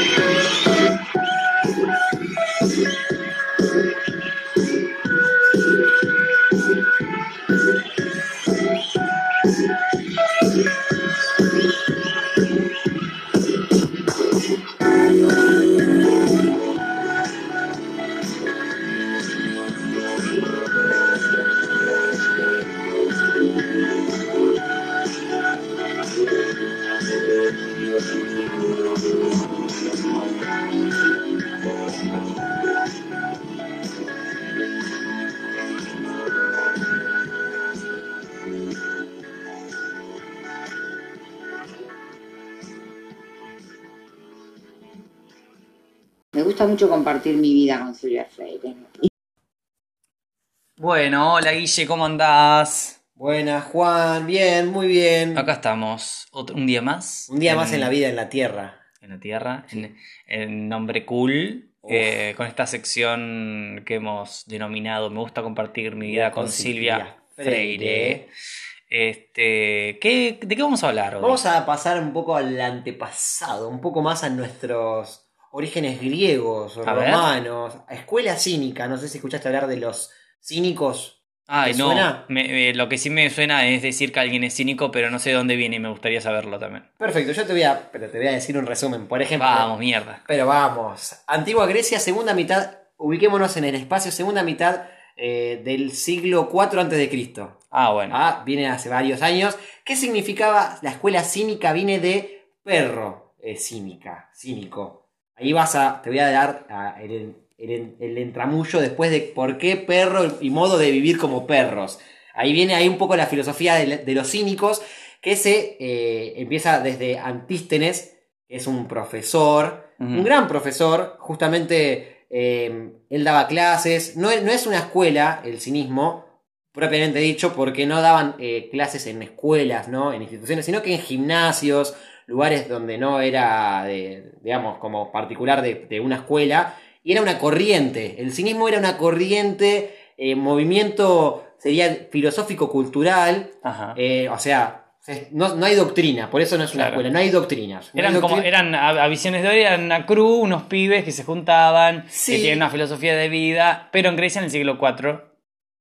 Me gusta mucho compartir mi vida con Silvia Freire. Bueno, hola Guille, ¿cómo andás? Buenas, Juan, bien, muy bien. Acá estamos, otro, un día más. Un día más en la vida, en la tierra. En la tierra, en, en nombre cool, eh, con esta sección que hemos denominado Me gusta compartir mi vida con, Con Silvia, Silvia Freire. Freire. Este, ¿qué, ¿De qué vamos a hablar hoy? Vamos a pasar un poco al antepasado, un poco más a nuestros orígenes griegos o A ver. romanos. Escuela cínica, no sé si escuchaste hablar de los cínicos. Ay, ¿te no, suena? me- me- lo que sí me suena es decir que alguien es cínico, pero no sé de dónde viene y me gustaría saberlo también. Perfecto, yo te voy a, pero te voy a decir un resumen. Por ejemplo, Vamos, mierda. Pero vamos. Antigua Grecia, segunda mitad, ubiquémonos en el espacio, segunda mitad eh, del siglo IV antes de Cristo. Ah, bueno. Ah, viene hace varios años. ¿Qué significaba la escuela cínica? Viene de perro eh, cínica, cínico. Ahí vas a, te voy a dar el, el- el entramullo después de por qué perro y modo de vivir como perros. Ahí viene ahí un poco la filosofía de, de los cínicos, que se eh, empieza desde Antístenes, que es un profesor, un gran profesor, justamente eh, él daba clases, no, no es una escuela el cinismo, propiamente dicho, porque no daban eh, clases en escuelas, ¿no? En instituciones, sino que en gimnasios, lugares donde no era, de, digamos, como particular de, de una escuela, y era una corriente. El cinismo era una corriente, eh, movimiento, sería filosófico-cultural, eh, o sea, se- no, no hay doctrina, por eso no es una Claro. escuela, no hay doctrinas. no hay Eran como, doctrina- eran a, a visiones de hoy, eran una cruz, unos pibes que se juntaban, Sí. que tienen una filosofía de vida, pero en Grecia en el siglo IV,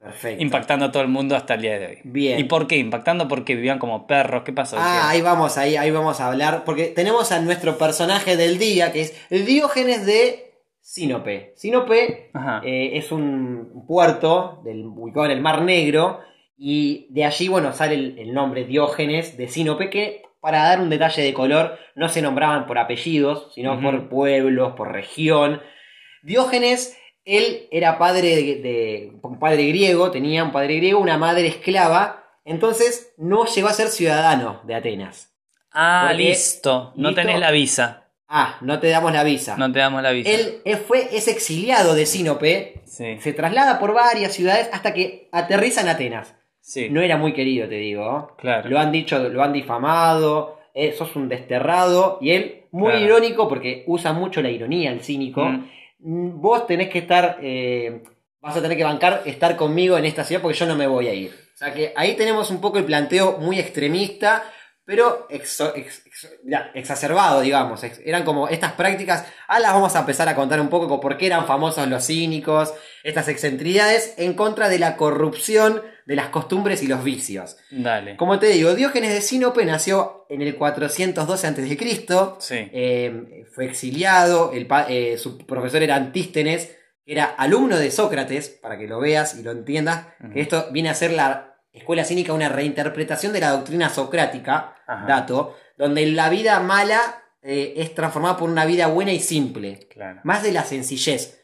Perfecto. impactando a todo el mundo hasta el día de hoy. Bien. ¿Y por qué? Impactando porque vivían como perros. ¿Qué pasó? Ah, ahí vamos, ahí, ahí vamos a hablar. Porque tenemos a nuestro personaje del día, que es Diógenes de Sinope. Sinope eh, es un puerto del, ubicado en el Mar Negro. Y de allí, bueno, sale el, el nombre Diógenes de Sinope, que para dar un detalle de color, no se nombraban por apellidos, sino por pueblos, por región. Diógenes, él era padre de, padre griego, tenía un padre griego, una madre esclava, entonces no llegó a ser ciudadano de Atenas. ah, listo. No listo. tenés la visa. Ah, no te damos la visa. No te damos la visa. Él, él fue, es exiliado de Sinope, Sí. se traslada por varias ciudades hasta que aterriza en Atenas. Sí. No era muy querido, te digo. Claro. Lo han dicho, lo han difamado, eh, sos un desterrado. Y él, muy Claro. irónico, porque usa mucho la ironía el cínico. Mm. Mm, Vos tenés que estar, eh, vas a tener que bancar estar conmigo en esta ciudad porque yo no me voy a ir. O sea que ahí tenemos un poco el planteo muy extremista, pero exo- ex- ex- ya, exacerbado, digamos. Ex- Eran como estas prácticas, ahora las vamos a empezar a contar un poco por qué eran famosos los cínicos, estas excentricidades en contra de la corrupción de las costumbres y los vicios. Dale. Como te digo, Diógenes de Sinope nació en el 412 a.C. Sí. Eh, fue exiliado, el eh, su profesor era Antístenes, era alumno de Sócrates, para que lo veas y lo entiendas, que esto viene a ser la escuela cínica, una reinterpretación de la doctrina socrática, Ajá. dato, donde la vida mala eh, es transformada por una vida buena y simple, Claro. más de la sencillez.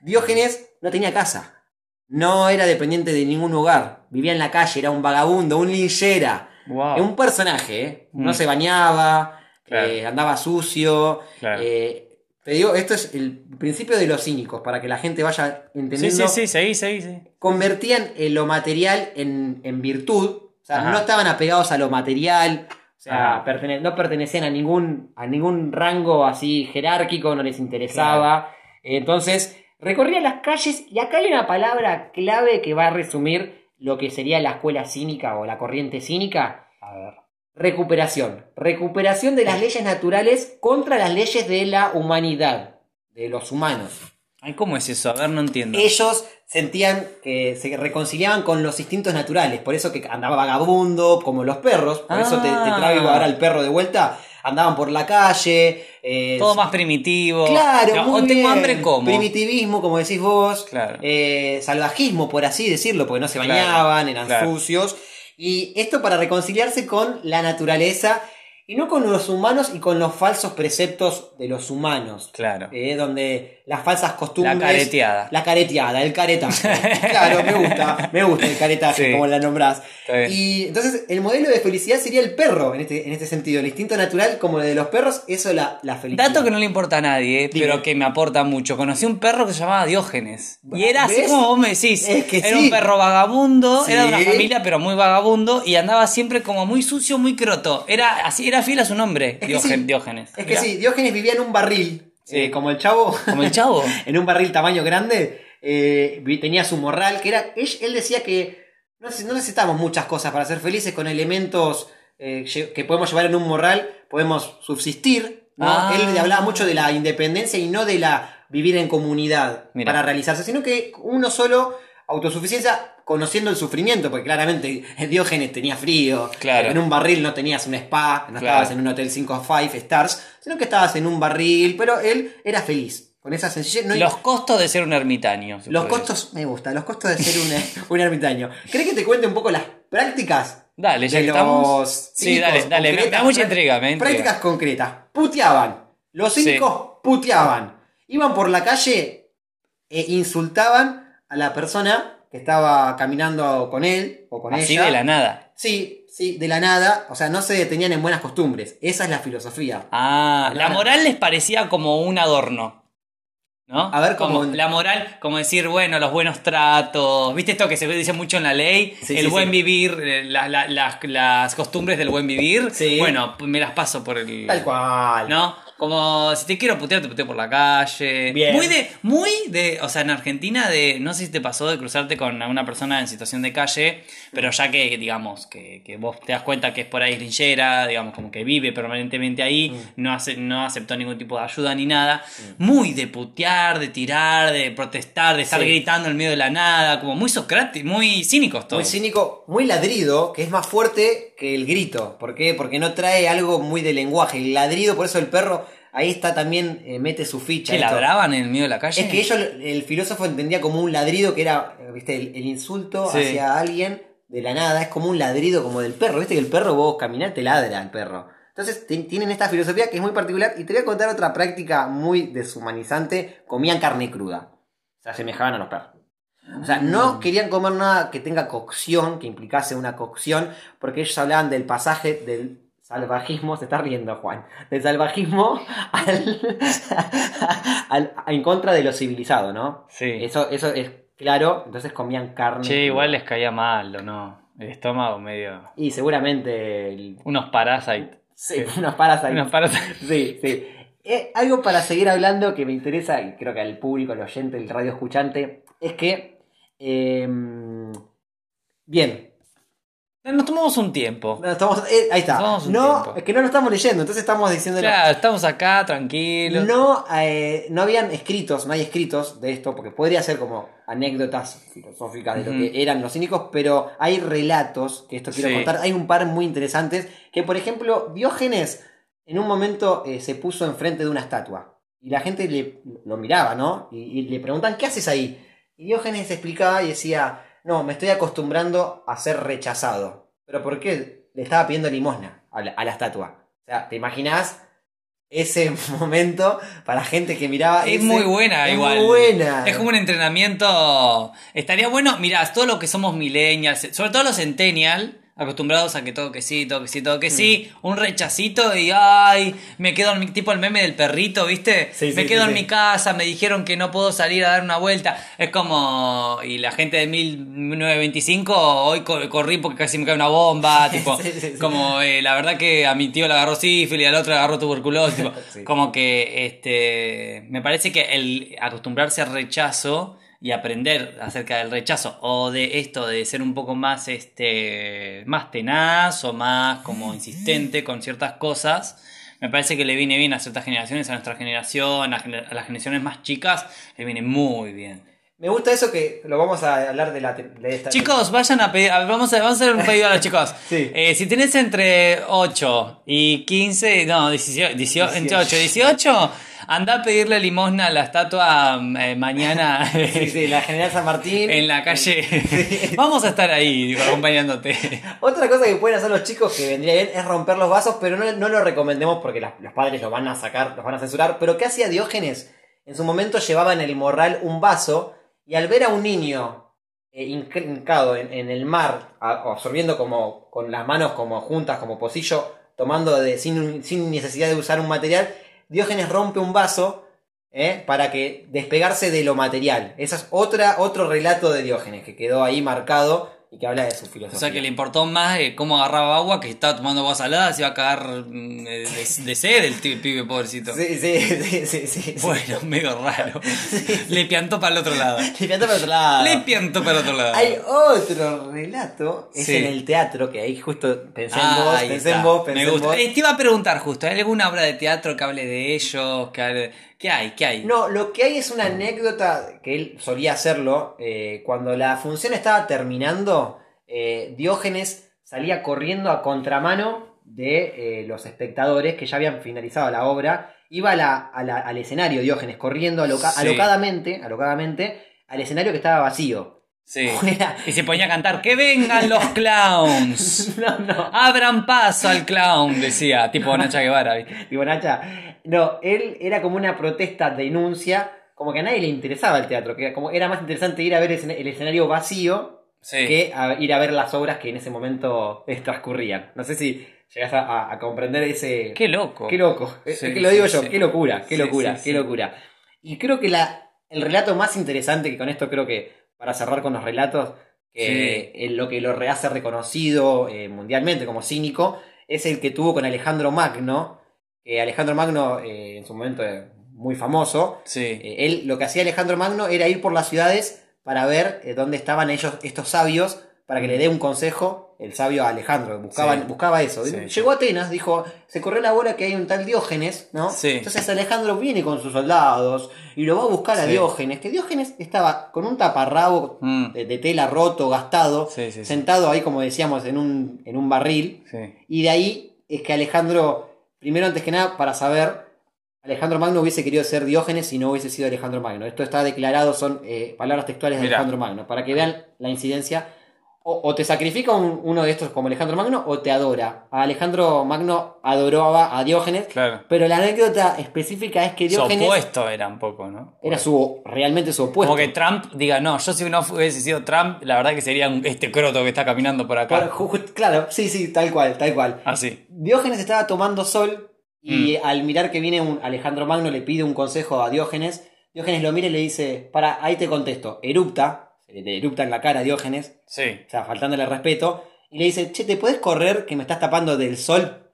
Diógenes no tenía casa, no era dependiente de ningún hogar, vivía en la calle, era un vagabundo, un linchera. Wow. Un personaje, ¿eh? No Mm. se bañaba, Claro. eh, andaba sucio. Claro. eh, te digo, esto es el principio de los cínicos, para que la gente vaya Sí, entendiendo. sí, sí, seguí, seguí, seguí. Convertían eh, lo material en, en virtud. O sea, Ajá. no estaban apegados a lo material. O sea, pertene- no pertenecían a ningún, a ningún rango así jerárquico, no les interesaba. Entonces, recorrían las calles y acá hay una palabra clave que va a resumir lo que sería la escuela cínica o la corriente cínica. A ver. Recuperación. Recuperación de las leyes naturales contra las leyes de la humanidad, de los humanos. Ay, ¿cómo es eso? A ver, no entiendo. Ellos sentían que se reconciliaban con los instintos naturales, por eso que andaba vagabundo, como los perros, por eso te, te Ah. traigo ahora el perro de vuelta, andaban por la calle. eh, Todo más primitivo. Claro, No, muy o tengo bien. hambre como. Primitivismo, como decís vos. Claro. Eh, salvajismo, por así decirlo, porque no se Claro, bañaban, eran claro. sucios. Y esto para reconciliarse con la naturaleza y no con los humanos y con los falsos preceptos de los humanos. Claro. Eh, donde las falsas costumbres. La careteada. La careteada, el caretaje. claro, me gusta, me gusta el caretaje, Sí. como la nombrás. Y entonces el modelo de felicidad sería el perro en este, en este sentido. El instinto natural, como el de los perros, eso es la, la felicidad. Dato que no le importa a nadie, pero que me aporta mucho. Conocí un perro que se llamaba Diógenes. Y era así como vos me decís. Es que era sí. un perro vagabundo, Sí. era de una familia, pero muy vagabundo. Y andaba siempre como muy sucio, muy croto. Era así, era fiel a su nombre, Es que Diógen- sí. Diógenes. Es que sí, Diógenes vivía en un barril, Sí. eh, como el chavo, Como el chavo. en un barril tamaño grande, eh, tenía su morral, que era, él, decía que no, neces- no necesitamos muchas cosas para ser felices con elementos eh, que podemos llevar en un morral, podemos subsistir. ¿no? Ah. Él hablaba mucho de la independencia y no de la vivir en comunidad Mira. para realizarse, sino que uno solo, autosuficiencia, conociendo el sufrimiento, porque claramente Diógenes tenía frío, Claro. en un barril no tenías un spa, no Claro. estabas en un hotel 5 5 stars, sino que estabas en un barril, pero él era feliz. Con esa sencillez. No, Los costos de ser un ermitaño. los costos, me gusta, los costos de ser un, un ermitaño. ¿Crees que te cuente un poco las prácticas? Dale, ya de los Sí, dale, dale. Me, da mucha intriga, me intriga. Prácticas concretas. Puteaban. Los Sí. cínicos puteaban. Iban por la calle e insultaban a la persona que estaba caminando con él o con Así ella. de la nada. Sí, sí, de la nada. O sea, no se detenían en buenas costumbres. Esa es la filosofía. Ah, la moral les parecía como un adorno. ¿No? A ver, como como- la moral, como decir, bueno, los buenos tratos. ¿Viste esto que se dice mucho en la ley? Sí, el sí, buen sí. vivir, eh, la- la- las- las costumbres del buen vivir. Sí. Bueno, me las paso por el. Tal cual. ¿No? Como si te quiero putear, te puteo por la calle. Bien. Muy de, muy de, o sea, en Argentina de, no sé si te pasó de cruzarte con una persona en situación de calle, pero ya que, digamos, que, que vos te das cuenta que es por ahí linchera, digamos, como que vive permanentemente ahí, Mm. no, hace, no aceptó ningún tipo de ayuda ni nada, muy de putear, de tirar, de protestar, de estar Sí. gritando en medio de la nada, como muy socráticos, muy cínicos todos. Muy cínico, muy ladrido, que es más fuerte que el grito. ¿Por qué? Porque no trae algo muy de lenguaje. El ladrido, por eso el perro ahí está también, eh, mete su ficha. ¿Que ladraban en el medio de la calle? Es que ellos, el filósofo entendía como un ladrido que era, viste, el, el insulto Sí. hacia alguien de la nada. Es como un ladrido como del perro. Viste que el perro vos caminar te ladra el perro. Entonces ti- tienen esta filosofía que es muy particular. Y te voy a contar otra práctica muy deshumanizante. Comían carne cruda. Se asemejaban a los perros. O sea, Mm. no querían comer nada que tenga cocción, que implicase una cocción, porque ellos hablaban del pasaje del salvajismo, se está riendo Juan, del salvajismo al, al- en contra de lo civilizado, ¿no? Sí. Eso, eso es claro, entonces comían carne. Che, igual les caía mal, ¿o no? El estómago medio... Y seguramente el- Unos parasites. sí, unos parasites. Unos parasites. Sí, sí. Eh, algo para seguir hablando que me interesa, y creo que al público, al oyente, el radio escuchante, es que. eh, bien, Nos tomamos un tiempo. no, estamos, eh, ahí está. Tomamos un No, es que no lo estamos leyendo, entonces estamos diciendo. Claro, estamos acá tranquilos. No, eh, no habían escritos, no hay escritos de esto, porque podría ser como anécdotas filosóficas de lo que eran los cínicos, pero hay relatos, que esto quiero Sí. contar, hay un par muy interesantes, que por ejemplo, Diógenes en un momento eh, se puso enfrente de una estatua, y la gente le, lo miraba, ¿no? Y, y le preguntan, ¿qué haces ahí? Y Diógenes explicaba y decía, no, me estoy acostumbrando a ser rechazado. ¿Pero por qué? Le estaba pidiendo limosna a la, a la estatua. O sea, ¿te imaginás ese momento para gente que miraba? Es ese- muy buena, es igual. Muy buena. Es como un entrenamiento. Estaría bueno, mirá, todo lo que somos millennials, sobre todo los centennial, acostumbrados a que todo que sí, todo que sí, todo que sí, Mm. un rechacito y ay, me quedo en mi tipo el meme del perrito, ¿viste? Sí, sí, me quedo sí, en sí. mi casa, me dijeron que no puedo salir a dar una vuelta. Es como y la gente de 1925 hoy co- corrí porque casi me cae una bomba, tipo, Sí, sí, sí. como eh, la verdad que a mi tío le agarró sífilis, al otro le agarró tuberculosis, tipo, Sí. como que este me parece que el acostumbrarse al rechazo y aprender acerca del rechazo o de esto de ser un poco más este más tenaz o más como insistente con ciertas cosas me parece que le viene bien a ciertas generaciones a nuestra generación a, gener- a las generaciones más chicas le viene muy bien Me gusta eso que lo vamos a hablar de, la, de esta. Chicos, vayan a pedir, a- vamos a, vamos a hacer un pedido a los chicos. Sí. Eh, si tenés entre 8 y 15, no, 18, 18, entre 8 y 18, anda a pedirle limosna a la estatua eh, mañana Sí, sí, la General San Martín. en la calle. Vamos a estar ahí digo, acompañándote. Otra cosa que pueden hacer los chicos que vendría bien es romper los vasos, pero no, no lo recomendemos porque las- los padres los van a sacar, los van a censurar. Pero ¿qué hacía Diógenes? En su momento llevaba en el morral un vaso y al ver a un niño eh, hinc- hincado en, en el mar, a- absorbiendo como con las manos como juntas, como pocillo, tomando de, sin, sin necesidad de usar un material, Diógenes rompe un vaso ¿eh? para que despegarse de lo material. Ese es otra, otro relato de Diógenes que quedó ahí marcado y que habla de su O filosofía. sea que le importó más eh, cómo agarraba agua que estaba tomando agua salada, se iba a cagar mm, de, de- de sed el pibe pobrecito. Sí, sí, sí, sí, sí, sí. Bueno, medio raro. Le piantó para el otro lado. Le piantó para otro lado. Le piantó para el otro lado. Hay otro relato, es en el teatro, que ahí justo pensé en Ah, vos, ahí pensé está. en vos, pensé Me en gusta. vos. Eh, te iba a preguntar justo, ¿hay alguna obra de teatro que hable de ellos? Que hable- ¿Qué hay? ¿Qué hay? No, lo que hay es una anécdota que él solía hacerlo. eh, cuando la función estaba terminando, eh, Diógenes salía corriendo a contramano de eh, los espectadores que ya habían finalizado la obra. Iba a la- a la- al escenario Diógenes corriendo aloca- Sí. alocadamente, alocadamente al escenario que estaba vacío. Sí. Y se ponía a cantar, ¡que vengan los clowns! no, no. Abran paso al clown, decía, tipo Nacha Guevara, ¿viste? Tipo, Nacha, no, él era como una protesta, denuncia, como que a nadie le interesaba el teatro, que como era más interesante ir a ver el, escenario vacío Sí. que a ir a ver las obras que en ese momento eh, transcurrían. No sé si llegas a, comprender ese... Qué loco. Qué loco. Sí, lo digo yo, qué locura, qué locura, qué locura. Y creo que la, el relato más interesante, que con esto creo que para cerrar con los relatos, que eh, lo que lo hace reconocido eh, mundialmente como cínico, es el que tuvo con Alejandro Magno. que Alejandro Magno, eh, en su momento eh, muy famoso, Sí. él lo que hacía Alejandro Magno era ir por las ciudades para ver dónde estaban ellos, estos sabios, para que le dé un consejo el sabio Alejandro. Buscaban, Sí. Buscaba eso. Sí, Llegó a Atenas, dijo, se corrió la bola que hay un tal Diógenes, ¿no? Sí. Entonces Alejandro viene con sus soldados y lo va a buscar a. Diógenes, que Diógenes estaba con un taparrabo Mm. de, de tela roto, gastado, sentado ahí, como decíamos, en un, en un barril. Y de ahí es que Alejandro, primero antes que nada, para saber, Alejandro Magno hubiese querido ser Diógenes si no hubiese sido Alejandro Magno. Esto está declarado, son eh, palabras textuales de Mirá. Alejandro Magno, para que vean la incidencia. O, o te sacrifica un- uno de estos como Alejandro Magno o te adora. A Alejandro Magno adoraba a Diógenes, Claro. pero la anécdota específica es que Su Diógenes opuesto era un poco, ¿no? era su realmente su opuesto. Como que Trump diga, no, yo si no hubiese sido Trump, la verdad que sería un- este croto que está caminando por acá. ju- claro, sí, sí, tal cual, tal cual. Así. Diógenes estaba tomando sol y Mm. al mirar que viene un Alejandro Magno le pide un consejo a Diógenes. Diógenes lo mira y le dice, para, ahí te contesto, erupta, le erupta en la cara a Diógenes, Sí. o sea, faltándole respeto, y le dice, che, ¿te puedes correr que me estás tapando del sol?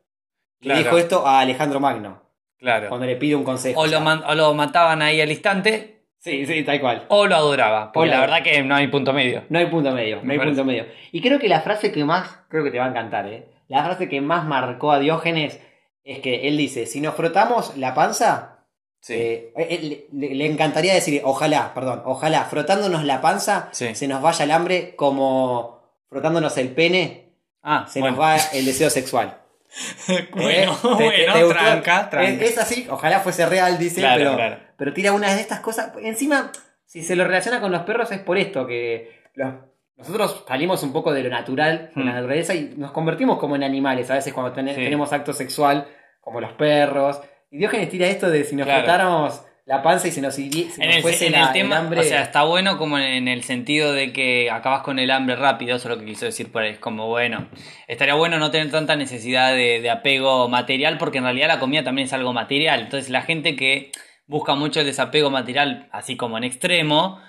Claro. Le dijo esto a Alejandro Magno, Claro. cuando le pide un consejo. O lo, man- o lo mataban ahí al instante, Sí, sí, tal cual. o lo adoraba. Porque O la verdad que no hay punto medio. No hay punto medio, no Me hay parece. punto medio. Y creo que la frase que más, creo que te va a encantar, ¿eh? La frase que más marcó a Diógenes es que él dice, si nos frotamos la panza, Sí. Eh, eh, le, encantaría decir, ojalá, perdón, ojalá, frotándonos la panza, Sí. se nos vaya el hambre como frotándonos el pene, ah, se bueno. nos va el deseo sexual. bueno, ¿Eh? ¿Te- te- bueno, te tranca, tranca. Es, así, ojalá fuese real, dice, Claro, pero, claro. pero tira una de estas cosas. Encima, si se lo relaciona con los perros es por esto, que los- nosotros salimos un poco de lo natural, de la Hmm. naturaleza, y nos convertimos como en animales, a veces cuando ten- Sí. tenemos acto sexual, como los perros. Y Diógenes tira esto de si nos Claro. la panza y si nos, si En el, fuese en la- el tema, hambre... o sea, está bueno como en el sentido de que acabas con el hambre rápido, eso es lo que quiso decir por ahí. Es como, bueno, estaría bueno no tener tanta necesidad de, de apego material, porque en realidad la comida también es algo material. Entonces, la gente que busca mucho el desapego material, así como en extremo,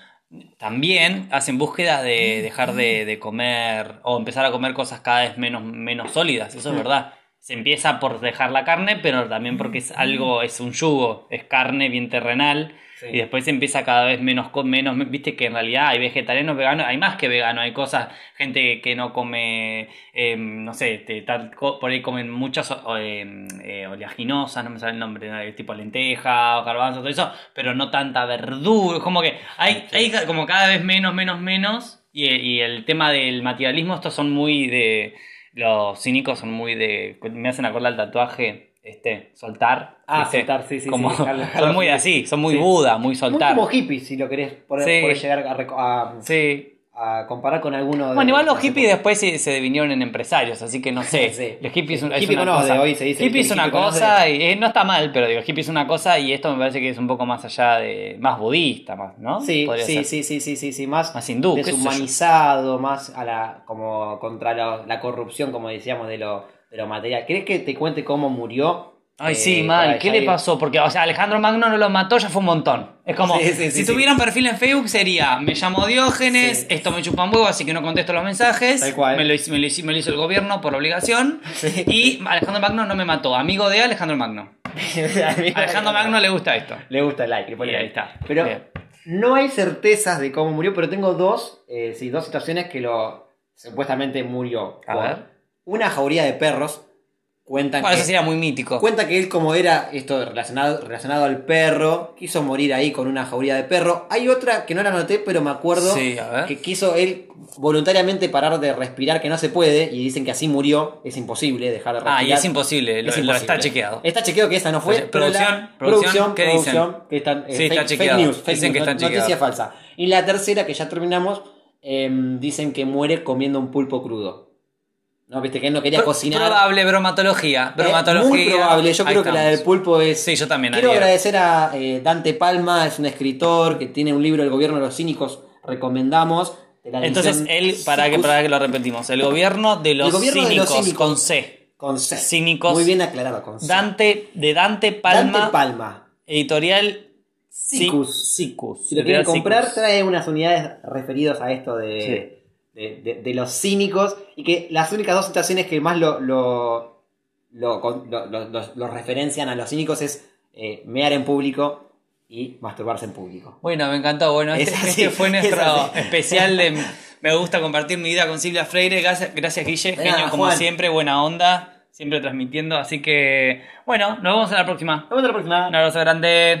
también hacen búsqueda de dejar de, de comer o empezar a comer cosas cada vez menos, menos sólidas, eso es verdad. Se empieza por dejar la carne, pero también porque es algo, es un yugo, es carne bien terrenal. Sí. Y después empieza cada vez menos con menos, viste que en realidad hay vegetarianos, veganos, hay más que veganos, hay cosas, gente que no come, eh, no sé, te- por ahí comen muchas o- eh, oleaginosas, no me sale el nombre, ¿no? tipo lenteja, garbanzos, todo eso, pero no tanta verdura, como que hay, hay como cada vez menos, menos, menos, y, y el tema del materialismo, estos son muy de, los cínicos son muy de, me hacen acordar el tatuaje, este, soltar. Ah, soltar, sí, sí, Como- sí, son muy así, son muy Sí. Buda, muy Muy soltar. como hippies, si lo querés poder, Sí. llegar a, a- Sí. A comparar con alguno de Bueno, igual los hippies después se, se vinieron en empresarios, así que no sé. Sí. Los hippies es, Sí. es Hippie una conoce, cosa. hoy se dice hippie es una hippie conoce. cosa y eh, no está mal, pero digo, hippie es una cosa y esto me parece que es un poco más allá de más budista, más, ¿no? Sí, sí, sí, sí, sí, sí, sí, más, Más hindú, deshumanizado, más a la, como contra la, la corrupción, como decíamos, de lo, de lo material. ¿Crees que te cuente cómo murió? Ay, Eh, sí, para mal. ¿Qué le pasó? Porque, o sea, Alejandro Magno no lo mató, ya fue un montón. Es como, Sí, sí, sí, si sí. tuviera un perfil en Facebook sería, me llamo Diógenes, esto me chupa un huevo, así que no contesto los mensajes. Tal cual. Me lo, hizo- me lo hizo- me lo hizo el gobierno por obligación. Sí. Y Alejandro Magno no me mató. Amigo de Alejandro Magno. Alejandro Magno le gusta esto. Le gusta el like, le ahí está. Pero Bien. no hay certezas de cómo murió, pero tengo dos, eh, sí, dos situaciones que lo supuestamente murió. A por ver. Una jauría de perros. Cuentan Bueno, que, eso muy mítico. Cuenta que él, como era esto relacionado, relacionado al perro, quiso morir ahí con una jauría de perro. Hay otra que no la noté, pero me acuerdo Sí, que quiso él voluntariamente parar de respirar, que no se puede, y dicen que así murió. Es imposible dejar de respirar. Ah, y es imposible, lo, Es lo imposible. está chequeado. Está chequeado que esa no fue. Producción, producción, ¿qué dicen? que están, eh, Sí, está fake, chequeado. fake news, fake Dicen que news, está no- chequeado. noticia falsa. Y la tercera, que ya terminamos, em, dicen que muere comiendo un pulpo crudo. No, viste que él no quería Pro- cocinar. Probable bromatología. Bromatología. Muy probable, yo Ahí creo que la estamos. del pulpo es. Sí, yo también. Quiero adhiero. agradecer a eh, Dante Palma, es un escritor que tiene un libro El gobierno de los cínicos, recomendamos. de Entonces, él, para que, para que lo repetimos, el gobierno de los, gobierno de cínicos, los cínicos. con C. con C. Cínicos. Muy bien aclarado, con C. Dante, de Dante Palma, Dante Palma. editorial Cicus. Cicus. Si lo quieren comprar, Cicus. trae unas unidades referidas a esto de, de, de- de los cínicos. Y que las únicas dos situaciones que más lo, lo, lo, lo- referencian a los cínicos es eh, mear en público y masturbarse en público. Bueno, me encantó. Bueno, Es este, así, este fue es nuestro especial de Me gusta compartir mi vida con Silvia Freire. Gracias, gracias Guille. Genio nada, como Juan. siempre, buena onda. Siempre transmitiendo. Así que, bueno, nos vemos en la próxima. Nos vemos la próxima. Un abrazo grande.